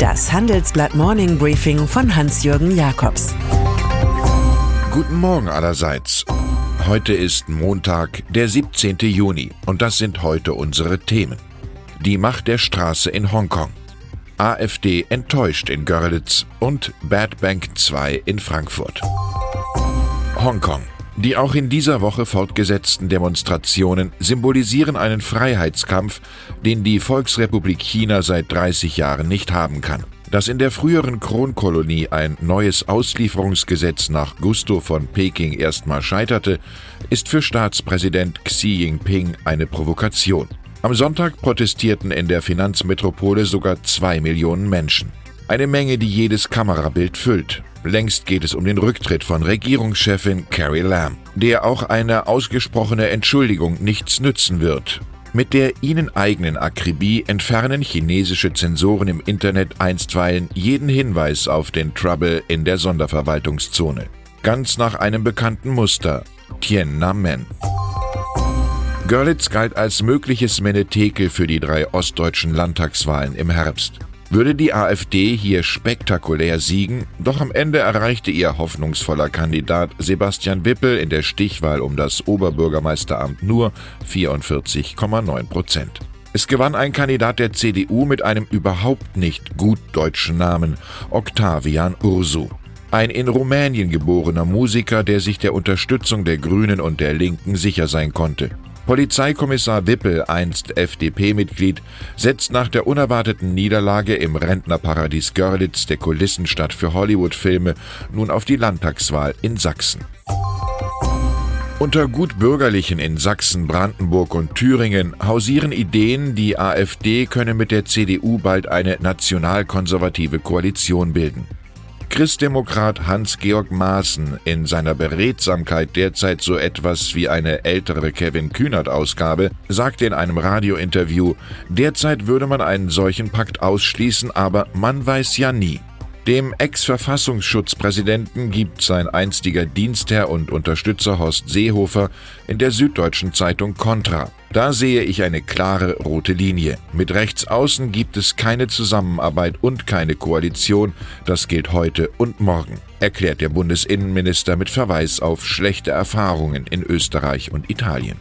Das Handelsblatt Morning Briefing von Hans-Jürgen Jakobs. Guten Morgen allerseits. Heute ist Montag, der 17. Juni, und das sind heute unsere Themen. Die Macht der Straße in Hongkong. AfD enttäuscht in Görlitz und Bad Bank 2 in Frankfurt. Hongkong. Die auch in dieser Woche fortgesetzten Demonstrationen symbolisieren einen Freiheitskampf, den die Volksrepublik China seit 30 Jahren nicht haben kann. Dass in der früheren Kronkolonie ein neues Auslieferungsgesetz nach Gusto von Peking erstmal scheiterte, ist für Staatspräsident Xi Jinping eine Provokation. Am Sonntag protestierten in der Finanzmetropole sogar zwei Millionen Menschen. Eine Menge, die jedes Kamerabild füllt. Längst geht es um den Rücktritt von Regierungschefin Carrie Lam, der auch eine ausgesprochene Entschuldigung nichts nützen wird. Mit der ihnen eigenen Akribie entfernen chinesische Zensoren im Internet einstweilen jeden Hinweis auf den Trouble in der Sonderverwaltungszone. Ganz nach einem bekannten Muster, Tiananmen. Görlitz galt als mögliches Menetekel für die drei ostdeutschen Landtagswahlen im Herbst würde die AfD hier spektakulär siegen, doch am Ende erreichte ihr hoffnungsvoller Kandidat Sebastian Wippel in der Stichwahl um das Oberbürgermeisteramt nur 44,9 Prozent. Es gewann ein Kandidat der CDU mit einem überhaupt nicht gut deutschen Namen, Octavian Ursu. Ein in Rumänien geborener Musiker, der sich der Unterstützung der Grünen und der Linken sicher sein konnte. Polizeikommissar Wippel, einst FDP-Mitglied, setzt nach der unerwarteten Niederlage im Rentnerparadies Görlitz, der Kulissenstadt für Hollywood-Filme, nun auf die Landtagswahl in Sachsen. Unter Gutbürgerlichen in Sachsen, Brandenburg und Thüringen hausieren Ideen, die AfD könne mit der CDU bald eine nationalkonservative Koalition bilden. Christdemokrat Hans-Georg Maaßen in seiner Beredsamkeit derzeit so etwas wie eine ältere Kevin Kühnert-Ausgabe, sagte in einem Radiointerview, derzeit würde man einen solchen Pakt ausschließen, aber man weiß ja nie. Dem Ex-Verfassungsschutzpräsidenten gibt sein einstiger Dienstherr und Unterstützer Horst Seehofer in der Süddeutschen Zeitung Contra. Da sehe ich eine klare rote Linie. Mit Rechtsaußen gibt es keine Zusammenarbeit und keine Koalition. Das gilt heute und morgen, erklärt der Bundesinnenminister mit Verweis auf schlechte Erfahrungen in Österreich und Italien.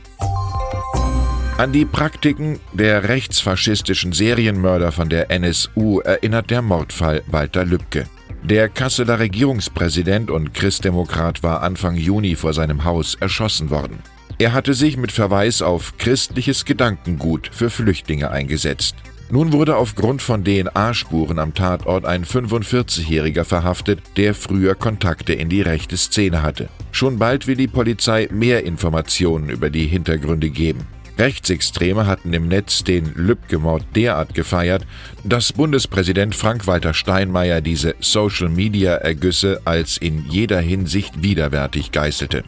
An die Praktiken der rechtsfaschistischen Serienmörder von der NSU erinnert der Mordfall Walter Lübcke. Der Kasseler Regierungspräsident und Christdemokrat war Anfang Juni vor seinem Haus erschossen worden. Er hatte sich mit Verweis auf christliches Gedankengut für Flüchtlinge eingesetzt. Nun wurde aufgrund von DNA-Spuren am Tatort ein 45-Jähriger verhaftet, der früher Kontakte in die rechte Szene hatte. Schon bald will die Polizei mehr Informationen über die Hintergründe geben. Rechtsextreme hatten im Netz den Lübcke-Mord derart gefeiert, dass Bundespräsident Frank-Walter Steinmeier diese Social-Media-Ergüsse als in jeder Hinsicht widerwärtig geißelte.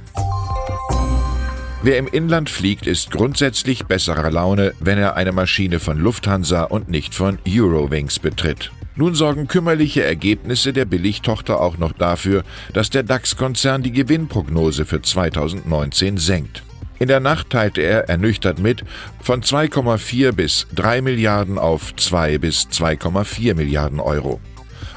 Wer im Inland fliegt, ist grundsätzlich besserer Laune, wenn er eine Maschine von Lufthansa und nicht von Eurowings betritt. Nun sorgen kümmerliche Ergebnisse der Billigtochter auch noch dafür, dass der DAX-Konzern die Gewinnprognose für 2019 senkt. In der Nacht teilte er ernüchtert mit, von 2,4 bis 3 Milliarden auf 2 bis 2,4 Milliarden Euro.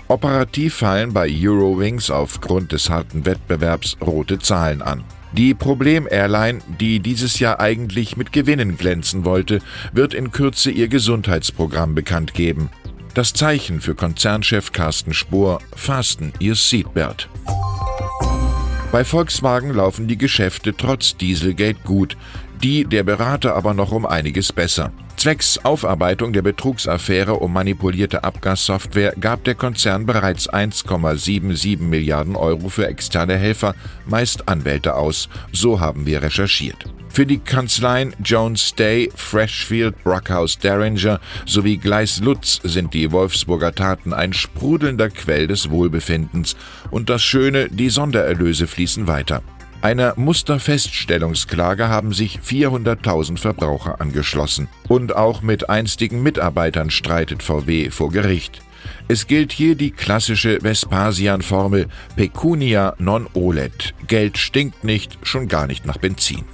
Operativ fallen bei Eurowings aufgrund des harten Wettbewerbs rote Zahlen an. Die Problem-Airline, die dieses Jahr eigentlich mit Gewinnen glänzen wollte, wird in Kürze ihr Gesundheitsprogramm bekannt geben. Das Zeichen für Konzernchef Carsten Spohr, fasten Ihr Seatbelt. Bei Volkswagen laufen die Geschäfte trotz Dieselgate gut, die der Berater aber noch um einiges besser. Zwecks Aufarbeitung der Betrugsaffäre um manipulierte Abgassoftware gab der Konzern bereits 1,77 Milliarden Euro für externe Helfer, meist Anwälte aus, so haben wir recherchiert. Für die Kanzleien Jones Day, Freshfield, Brockhaus Derringer sowie Gleis Lutz sind die Wolfsburger Taten ein sprudelnder Quell des Wohlbefindens und das Schöne, die Sondererlöse fließen weiter. Einer Musterfeststellungsklage haben sich 400.000 Verbraucher angeschlossen. Und auch mit einstigen Mitarbeitern streitet VW vor Gericht. Es gilt hier die klassische Vespasian-Formel Pecunia non olet. Geld stinkt nicht, schon gar nicht nach Benzin.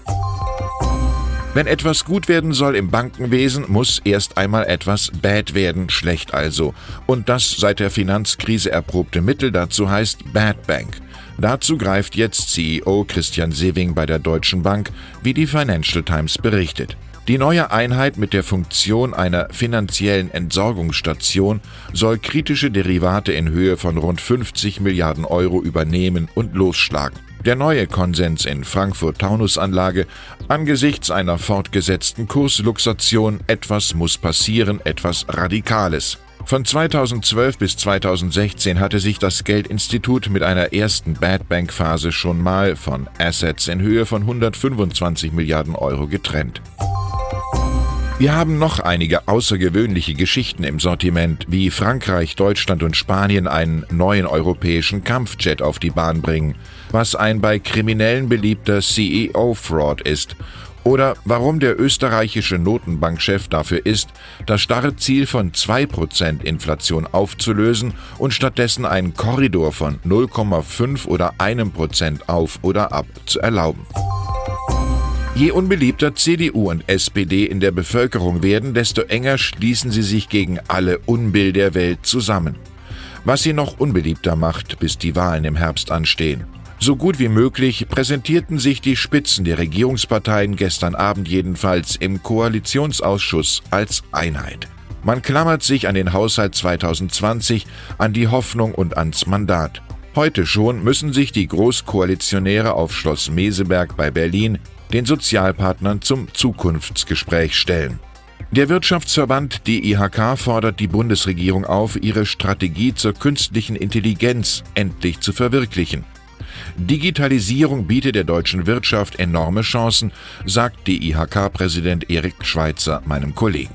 Wenn etwas gut werden soll im Bankenwesen, muss erst einmal etwas bad werden, schlecht also. Und das seit der Finanzkrise erprobte Mittel dazu heißt Bad Bank. Dazu greift jetzt CEO Christian Sewing bei der Deutschen Bank, wie die Financial Times berichtet. Die neue Einheit mit der Funktion einer finanziellen Entsorgungsstation soll kritische Derivate in Höhe von rund 50 Milliarden Euro übernehmen und losschlagen. Der neue Konsens in Frankfurt-Taunus-Anlage angesichts einer fortgesetzten Kursluxation etwas muss passieren, etwas Radikales. Von 2012 bis 2016 hatte sich das Geldinstitut mit einer ersten Bad Bank Phase schon mal von Assets in Höhe von 125 Milliarden Euro getrennt. Wir haben noch einige außergewöhnliche Geschichten im Sortiment, wie Frankreich, Deutschland und Spanien einen neuen europäischen Kampfjet auf die Bahn bringen, was ein bei Kriminellen beliebter CEO-Fraud ist, oder warum der österreichische Notenbankchef dafür ist, das starre Ziel von 2% Inflation aufzulösen und stattdessen einen Korridor von 0,5 oder 1% auf oder ab zu erlauben. Je unbeliebter CDU und SPD in der Bevölkerung werden, desto enger schließen sie sich gegen alle Unbill der Welt zusammen. Was sie noch unbeliebter macht, bis die Wahlen im Herbst anstehen. So gut wie möglich präsentierten sich die Spitzen der Regierungsparteien gestern Abend jedenfalls im Koalitionsausschuss als Einheit. Man klammert sich an den Haushalt 2020, an die Hoffnung und ans Mandat. Heute schon müssen sich die Großkoalitionäre auf Schloss Meseberg bei Berlin den Sozialpartnern zum Zukunftsgespräch stellen. Der Wirtschaftsverband DIHK fordert die Bundesregierung auf, ihre Strategie zur künstlichen Intelligenz endlich zu verwirklichen. Digitalisierung bietet der deutschen Wirtschaft enorme Chancen, sagt DIHK-Präsident Erik Schweitzer meinem Kollegen.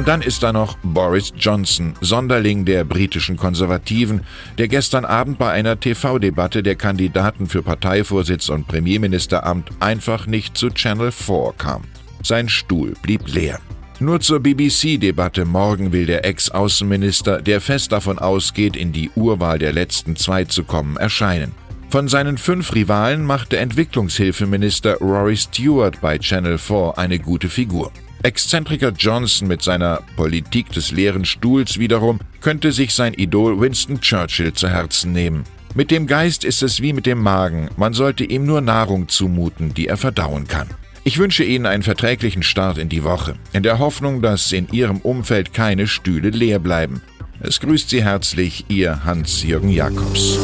Und dann ist da noch Boris Johnson, Sonderling der britischen Konservativen, der gestern Abend bei einer TV-Debatte der Kandidaten für Parteivorsitz und Premierministeramt einfach nicht zu Channel 4 kam. Sein Stuhl blieb leer. Nur zur BBC-Debatte morgen will der Ex-Außenminister, der fest davon ausgeht, in die Urwahl der letzten zwei zu kommen, erscheinen. Von seinen fünf Rivalen machte Entwicklungshilfeminister Rory Stewart bei Channel 4 eine gute Figur. Exzentriker Johnson mit seiner Politik des leeren Stuhls wiederum könnte sich sein Idol Winston Churchill zu Herzen nehmen. Mit dem Geist ist es wie mit dem Magen, man sollte ihm nur Nahrung zumuten, die er verdauen kann. Ich wünsche Ihnen einen verträglichen Start in die Woche, in der Hoffnung, dass in Ihrem Umfeld keine Stühle leer bleiben. Es grüßt Sie herzlich Ihr Hans-Jürgen Jakobs.